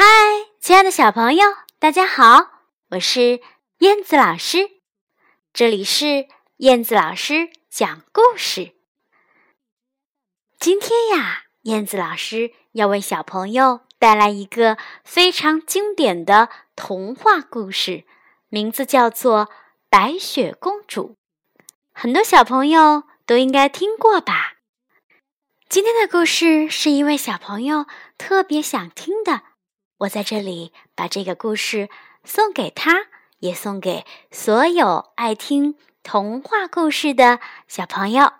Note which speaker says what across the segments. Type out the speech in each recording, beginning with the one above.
Speaker 1: 嗨，亲爱的小朋友，大家好！我是燕子老师，这里是燕子老师讲故事。今天呀，燕子老师要为小朋友带来一个非常经典的童话故事，名字叫做《白雪公主》。很多小朋友都应该听过吧？今天的故事是一位小朋友特别想听的。我在这里把这个故事送给他，也送给所有爱听童话故事的小朋友。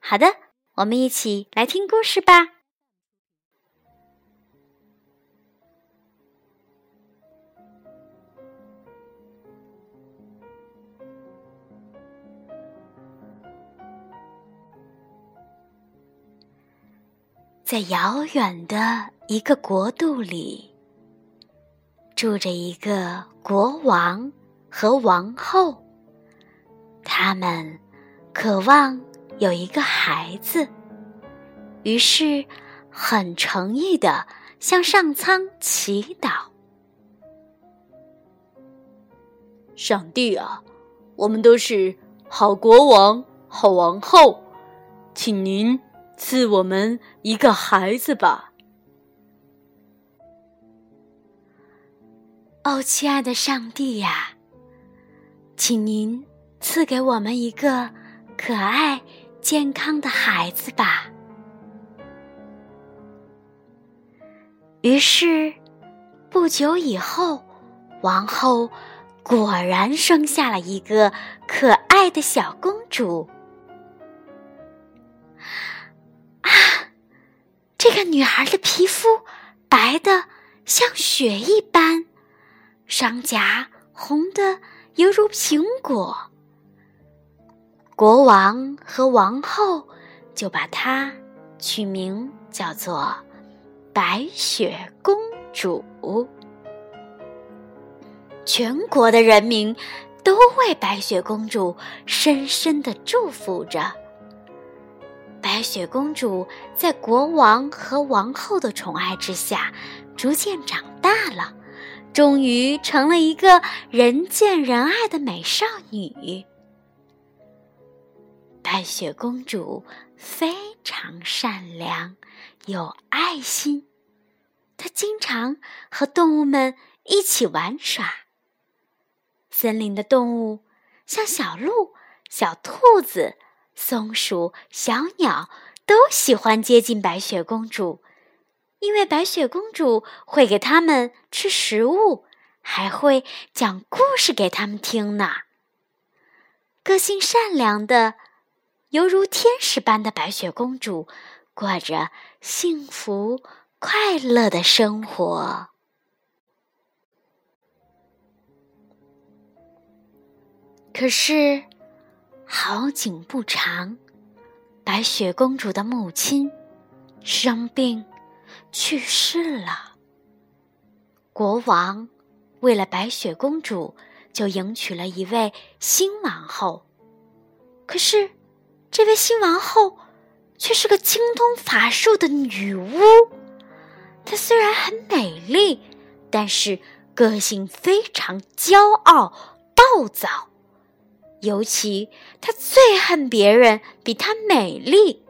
Speaker 1: 好的，我们一起来听故事吧。在遥远的一个国度里。住着一个国王和王后，他们渴望有一个孩子，于是很诚意的向上苍祈祷：“
Speaker 2: 上帝啊，我们都是好国王、好王后，请您赐我们一个孩子吧。”
Speaker 1: 哦，亲爱的上帝呀，请您赐给我们一个可爱、健康的孩子吧。于是，不久以后，王后果然生下了一个可爱的小公主。啊，这个女孩的皮肤白的像雪一般。双颊红的犹如苹果，国王和王后就把她取名叫做白雪公主。全国的人民都为白雪公主深深的祝福着。白雪公主在国王和王后的宠爱之下，逐渐长大了。终于成了一个人见人爱的美少女。白雪公主非常善良，有爱心，她经常和动物们一起玩耍。森林的动物，像小鹿、小兔子、松鼠、小鸟，都喜欢接近白雪公主。因为白雪公主会给他们吃食物，还会讲故事给他们听呢。个性善良的，犹如天使般的白雪公主，过着幸福快乐的生活。可是，好景不长，白雪公主的母亲生病。去世了。国王为了白雪公主，就迎娶了一位新王后。可是，这位新王后却是个精通法术的女巫。她虽然很美丽，但是个性非常骄傲暴躁。尤其她最恨别人比她美丽。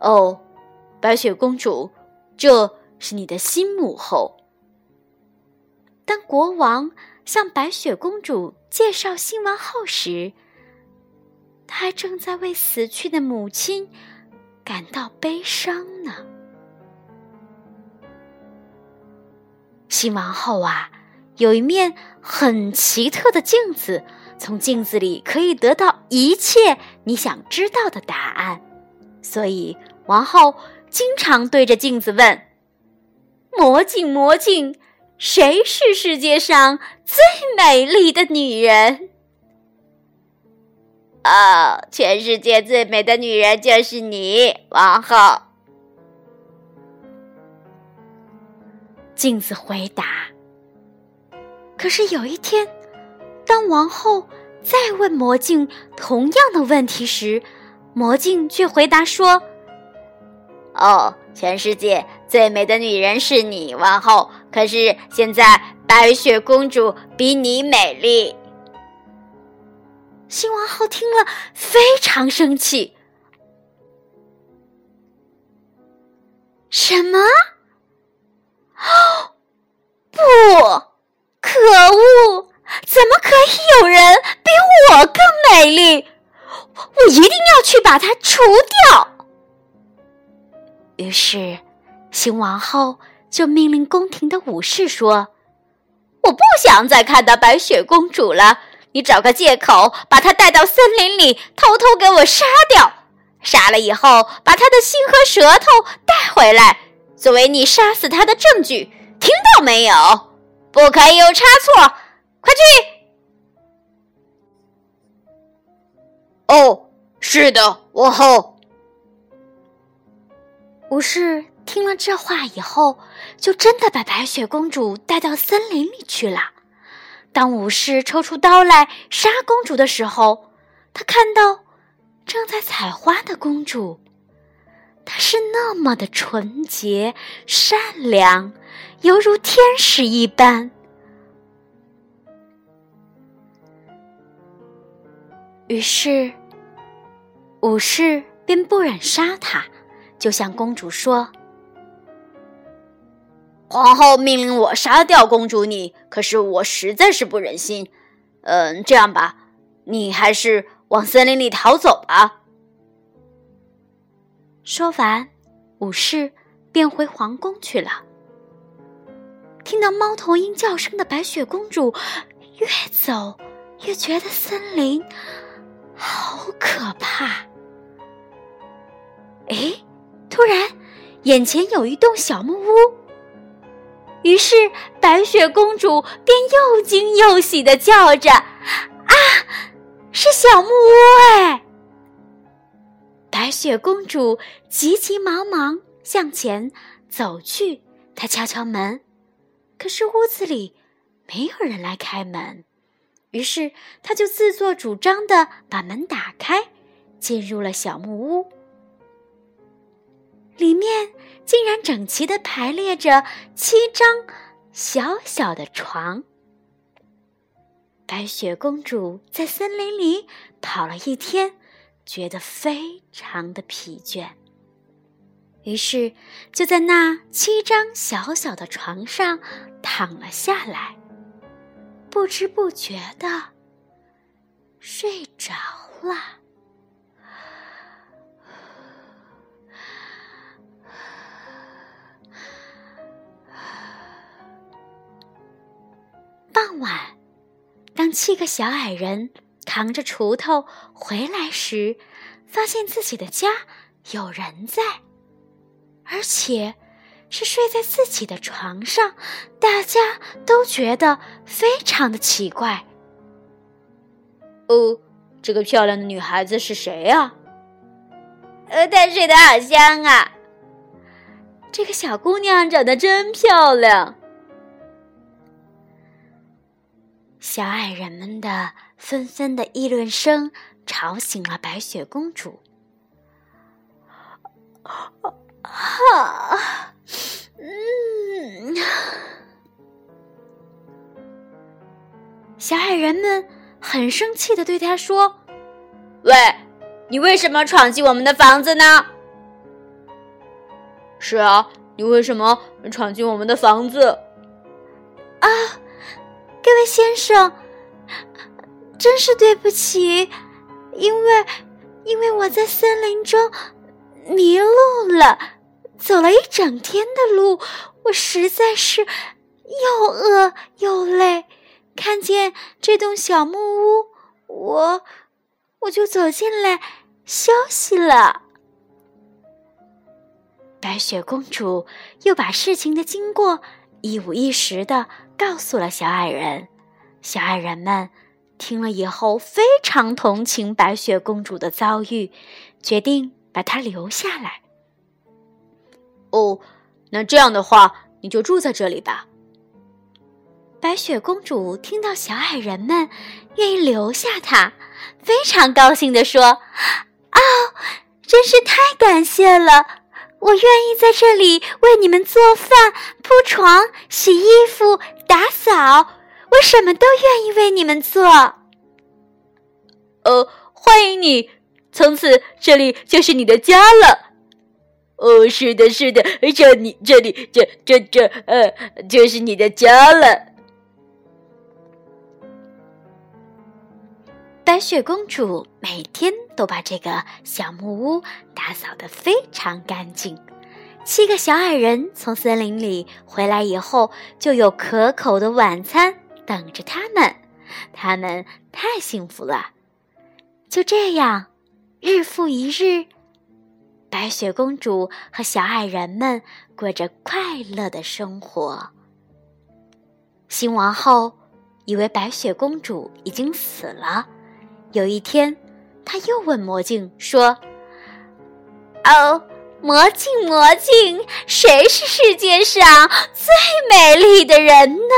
Speaker 2: 哦。白雪公主，这是你的新母后。
Speaker 1: 当国王向白雪公主介绍新王后时，他还正在为死去的母亲感到悲伤呢。新王后啊，有一面很奇特的镜子，从镜子里可以得到一切你想知道的答案，所以王后。经常对着镜子问：“魔镜，魔镜，谁是世界上最美丽的女人？”
Speaker 3: 哦，全世界最美的女人就是你，王后。
Speaker 1: 镜子回答。可是有一天，当王后再问魔镜同样的问题时，魔镜却回答说。
Speaker 3: 哦，全世界最美的女人是你，王后。可是现在白雪公主比你美丽。
Speaker 1: 新王后听了非常生气。什么？哦，不，可恶！怎么可以有人比我更美丽？我一定要去把它除掉。于是，新王后就命令宫廷的武士说：“
Speaker 3: 我不想再看到白雪公主了，你找个借口把她带到森林里，偷偷给我杀掉。杀了以后，把她的心和舌头带回来，作为你杀死她的证据。听到没有？不可以有差错。快去！”哦，是的，王后。
Speaker 1: 武士听了这话以后，就真的把白雪公主带到森林里去了。当武士抽出刀来杀公主的时候，他看到正在采花的公主，她是那么的纯洁善良，犹如天使一般。于是，武士便不忍杀她。就向公主说：“
Speaker 3: 皇后命令我杀掉公主你，可是我实在是不忍心。嗯，这样吧，你还是往森林里逃走吧。”
Speaker 1: 说完，武士便回皇宫去了。听到猫头鹰叫声的白雪公主，越走越觉得森林好可怕。哎！突然，眼前有一栋小木屋。于是，白雪公主便又惊又喜的叫着：“啊，是小木屋！”哎，白雪公主急急忙忙向前走去，她敲敲门，可是屋子里没有人来开门。于是，她就自作主张的把门打开，进入了小木屋。里面竟然整齐的排列着七张小小的床。白雪公主在森林里跑了一天，觉得非常的疲倦，于是就在那七张小小的床上躺了下来，不知不觉的睡着了。傍晚，当七个小矮人扛着锄头回来时，发现自己的家有人在，而且是睡在自己的床上，大家都觉得非常的奇怪。
Speaker 2: 哦，这个漂亮的女孩子是谁呀？
Speaker 3: 呃，她睡得好香啊！
Speaker 2: 这个小姑娘长得真漂亮。
Speaker 1: 小矮人们的纷纷的议论声吵醒了白雪公主。啊，嗯，小矮人们很生气的对他说：“
Speaker 3: 喂，你为什么闯进我们的房子呢？”“
Speaker 2: 是啊，你为什么闯进我们的房子？”
Speaker 1: 啊。各位先生，真是对不起，因为因为我在森林中迷路了，走了一整天的路，我实在是又饿又累，看见这栋小木屋，我我就走进来休息了。白雪公主又把事情的经过一五一十的。告诉了小矮人，小矮人们听了以后非常同情白雪公主的遭遇，决定把她留下来。
Speaker 2: 哦，那这样的话，你就住在这里吧。
Speaker 1: 白雪公主听到小矮人们愿意留下她，非常高兴地说：“哦，真是太感谢了！我愿意在这里为你们做饭、铺床、洗衣服、打扫，我什么都愿意为你们做。
Speaker 2: 呃，欢迎你，从此这里就是你的家了。哦，是的，是的，这里，这里，这，这，这，呃，就是你的家了。
Speaker 1: 白雪公主每天都把这个小木屋打扫得非常干净。七个小矮人从森林里回来以后，就有可口的晚餐等着他们。他们太幸福了。就这样，日复一日。白雪公主和小矮人们过着快乐的生活。新王后以为白雪公主已经死了。有一天，她又问魔镜说：“
Speaker 3: 哦，魔镜，魔镜，谁是世界上最美丽的人呢？”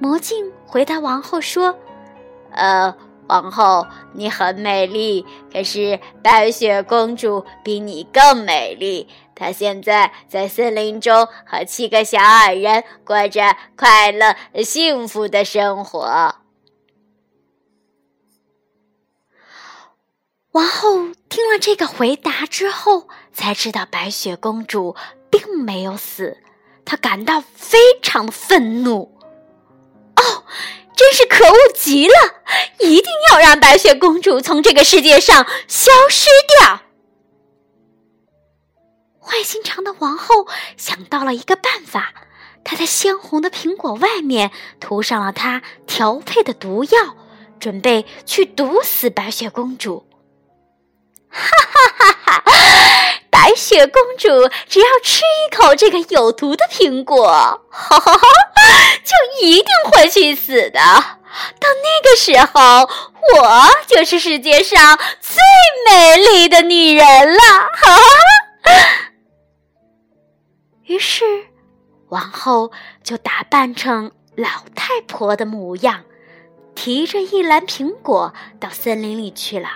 Speaker 1: 魔镜回答王后说：“
Speaker 3: 呃。”王后，你很美丽，可是白雪公主比你更美丽。她现在在森林中和七个小矮人过着快乐幸福的生活。
Speaker 1: 王后听了这个回答之后，才知道白雪公主并没有死，她感到非常愤怒。哦。真是可恶极了！一定要让白雪公主从这个世界上消失掉。坏心肠的王后想到了一个办法，她在鲜红的苹果外面涂上了她调配的毒药，准备去毒死白雪公主。
Speaker 3: 哈哈哈哈！白雪公主只要吃一口这个有毒的苹果，哈哈哈，就一定会去死的。到那个时候，我就是世界上最美丽的女人了。哈哈！
Speaker 1: 于是，王后就打扮成老太婆的模样，提着一篮苹果到森林里去了。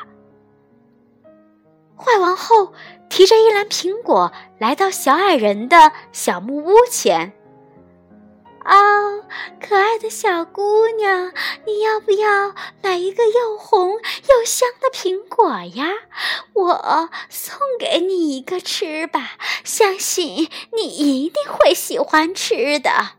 Speaker 1: 坏王后提着一篮苹果来到小矮人的小木屋前。啊，可爱的小姑娘，你要不要买一个又红又香的苹果呀？我送给你一个吃吧，相信你一定会喜欢吃的。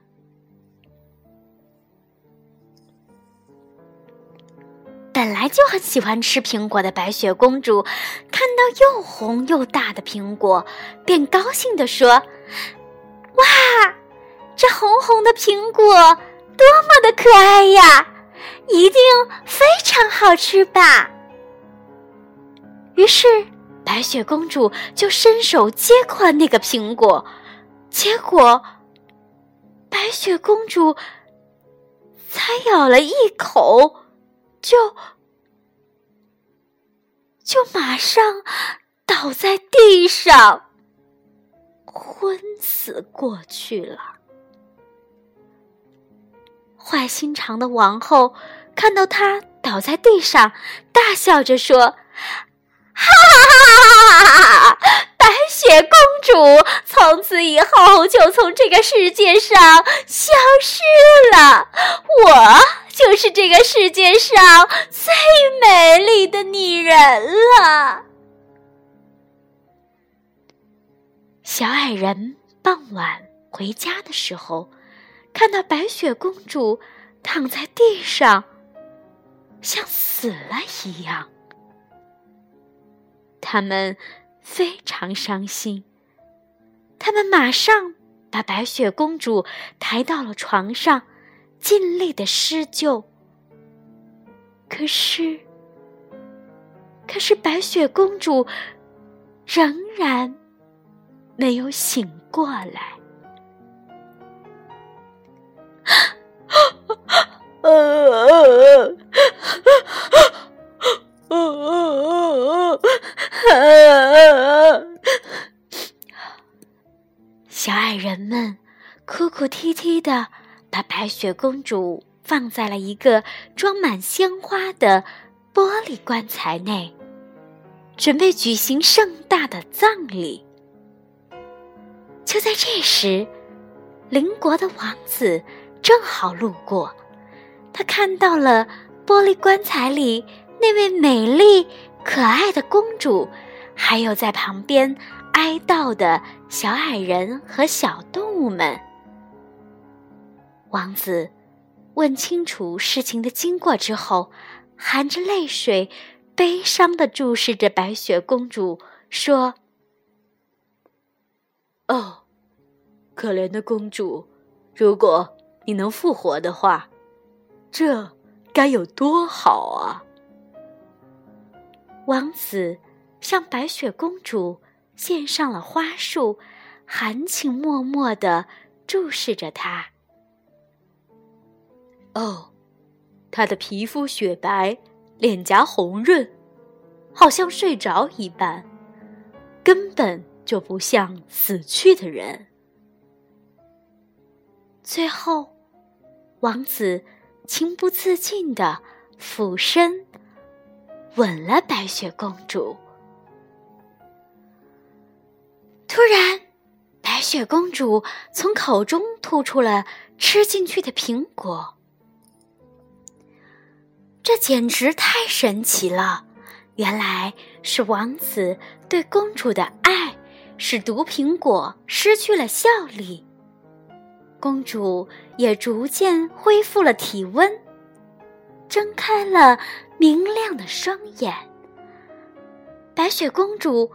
Speaker 1: 本来就很喜欢吃苹果的白雪公主，看到又红又大的苹果，便高兴地说：“哇，这红红的苹果多么的可爱呀！一定非常好吃吧？”于是，白雪公主就伸手接过那个苹果，结果，白雪公主才咬了一口。就就马上倒在地上，昏死过去了。坏心肠的王后看到他倒在地上，大笑着说：“哈哈哈哈哈！白雪公主从此以后就从这个世界上消失了。我。”就是这个世界上最美丽的女人了。小矮人傍晚回家的时候，看到白雪公主躺在地上，像死了一样。他们非常伤心，他们马上把白雪公主抬到了床上。尽力的施救，可是，可是白雪公主仍然没有醒过来。小矮人们哭哭啼啼的。把白雪公主放在了一个装满鲜花的玻璃棺材内，准备举行盛大的葬礼。就在这时，邻国的王子正好路过，他看到了玻璃棺材里那位美丽可爱的公主，还有在旁边哀悼的小矮人和小动物们。王子问清楚事情的经过之后，含着泪水，悲伤的注视着白雪公主，说：“
Speaker 2: 哦，可怜的公主，如果你能复活的话，这该有多好啊！”
Speaker 1: 王子向白雪公主献上了花束，含情脉脉的注视着她。
Speaker 2: 哦，她的皮肤雪白，脸颊红润，好像睡着一般，根本就不像死去的人。
Speaker 1: 最后，王子情不自禁的俯身吻了白雪公主。突然，白雪公主从口中吐出了吃进去的苹果。这简直太神奇了！原来是王子对公主的爱，使毒苹果失去了效力。公主也逐渐恢复了体温，睁开了明亮的双眼。白雪公主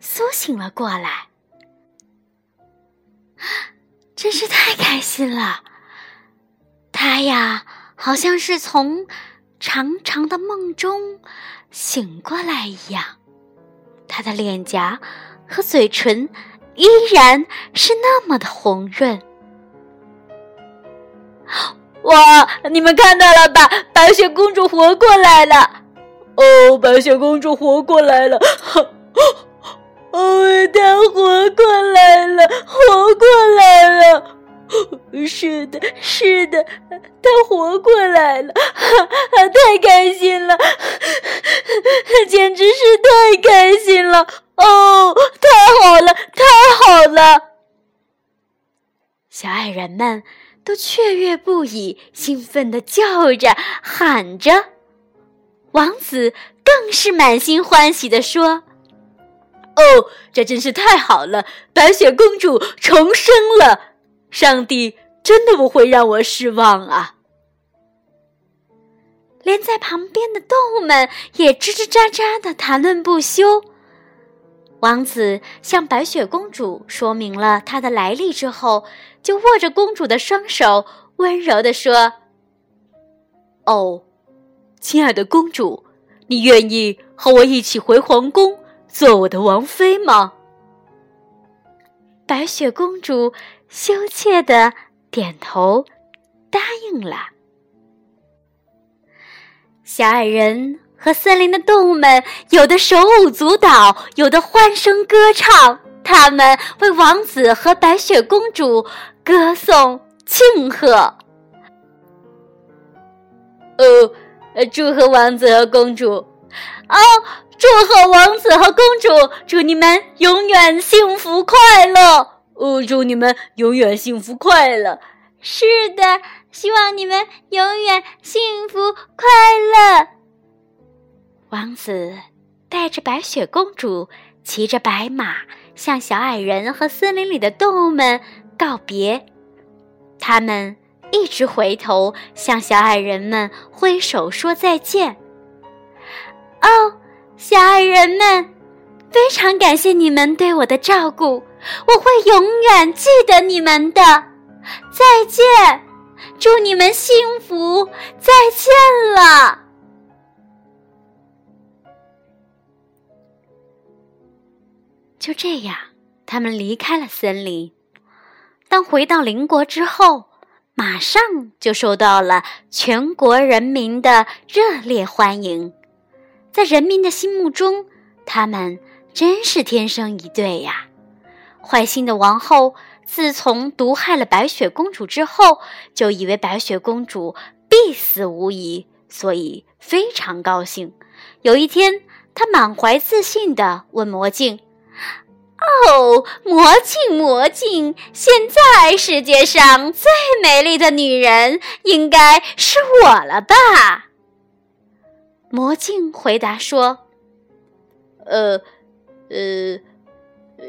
Speaker 1: 苏醒了过来，真是太开心了！她呀，好像是从……长长的梦中醒过来一样，他的脸颊和嘴唇依然是那么的红润。
Speaker 2: 哇！你们看到了吧？白雪公主活过来了！哦，白雪公主活过来了！哦，她活过来了，活过来了！是的，是的，他活过来了，太开心了，简直是太开心了！哦，太好了，太好了！
Speaker 1: 小矮人们都雀跃不已，兴奋的叫着喊着。王子更是满心欢喜的说：“
Speaker 2: 哦，这真是太好了，白雪公主重生了！”上帝真的不会让我失望啊！
Speaker 1: 连在旁边的动物们也吱吱喳喳的谈论不休。王子向白雪公主说明了他的来历之后，就握着公主的双手，温柔的说：“
Speaker 2: 哦，亲爱的公主，你愿意和我一起回皇宫做我的王妃吗？”
Speaker 1: 白雪公主。羞怯的点头，答应了。小矮人和森林的动物们，有的手舞足蹈，有的欢声歌唱，他们为王子和白雪公主歌颂庆贺。
Speaker 2: 哦，祝贺王子和公主！
Speaker 3: 哦，祝贺王子和公主！祝你们永远幸福快乐！
Speaker 2: 哦，祝你们永远幸福快乐！
Speaker 3: 是的，希望你们永远幸福快乐。
Speaker 1: 王子带着白雪公主，骑着白马，向小矮人和森林里的动物们告别。他们一直回头向小矮人们挥手说再见。哦，小矮人们，非常感谢你们对我的照顾。我会永远记得你们的，再见，祝你们幸福，再见了。就这样，他们离开了森林。当回到邻国之后，马上就受到了全国人民的热烈欢迎。在人民的心目中，他们真是天生一对呀。坏心的王后自从毒害了白雪公主之后，就以为白雪公主必死无疑，所以非常高兴。有一天，她满怀自信地问魔镜：“哦，魔镜，魔镜，现在世界上最美丽的女人应该是我了吧？”
Speaker 3: 魔镜回答说：“
Speaker 2: 呃，呃，呃，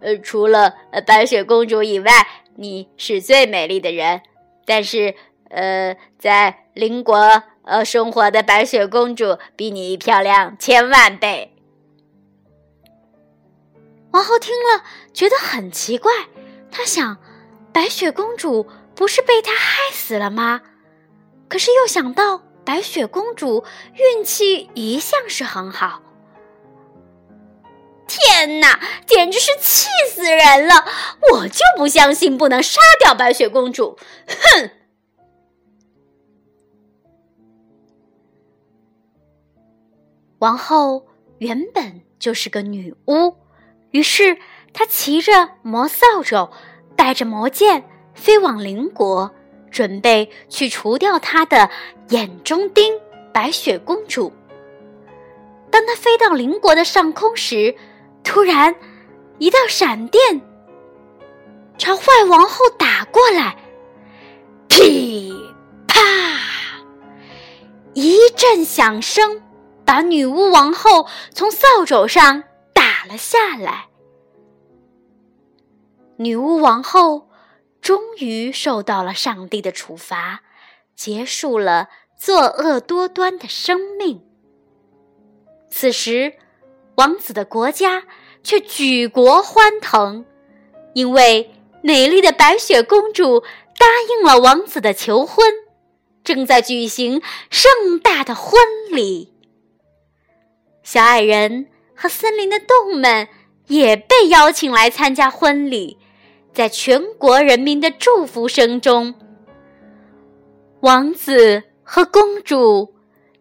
Speaker 2: 呃，除了白雪公主以外，你是最美丽的人。但是，呃，在邻国呃生活的白雪公主比你漂亮千万倍。”
Speaker 1: 王后听了，觉得很奇怪。她想，白雪公主不是被他害死了吗？可是又想到。白雪公主运气一向是很好。
Speaker 3: 天哪，简直是气死人了！我就不相信不能杀掉白雪公主！哼！
Speaker 1: 王后原本就是个女巫，于是她骑着魔扫帚，带着魔剑，飞往邻国。准备去除掉她的眼中钉——白雪公主。当她飞到邻国的上空时，突然一道闪电朝坏王后打过来，噼啪！一阵响声把女巫王后从扫帚上打了下来。女巫王后。终于受到了上帝的处罚，结束了作恶多端的生命。此时，王子的国家却举国欢腾，因为美丽的白雪公主答应了王子的求婚，正在举行盛大的婚礼。小矮人和森林的动物们也被邀请来参加婚礼。在全国人民的祝福声中，王子和公主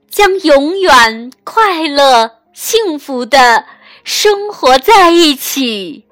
Speaker 1: 将永远快乐、幸福的生活在一起。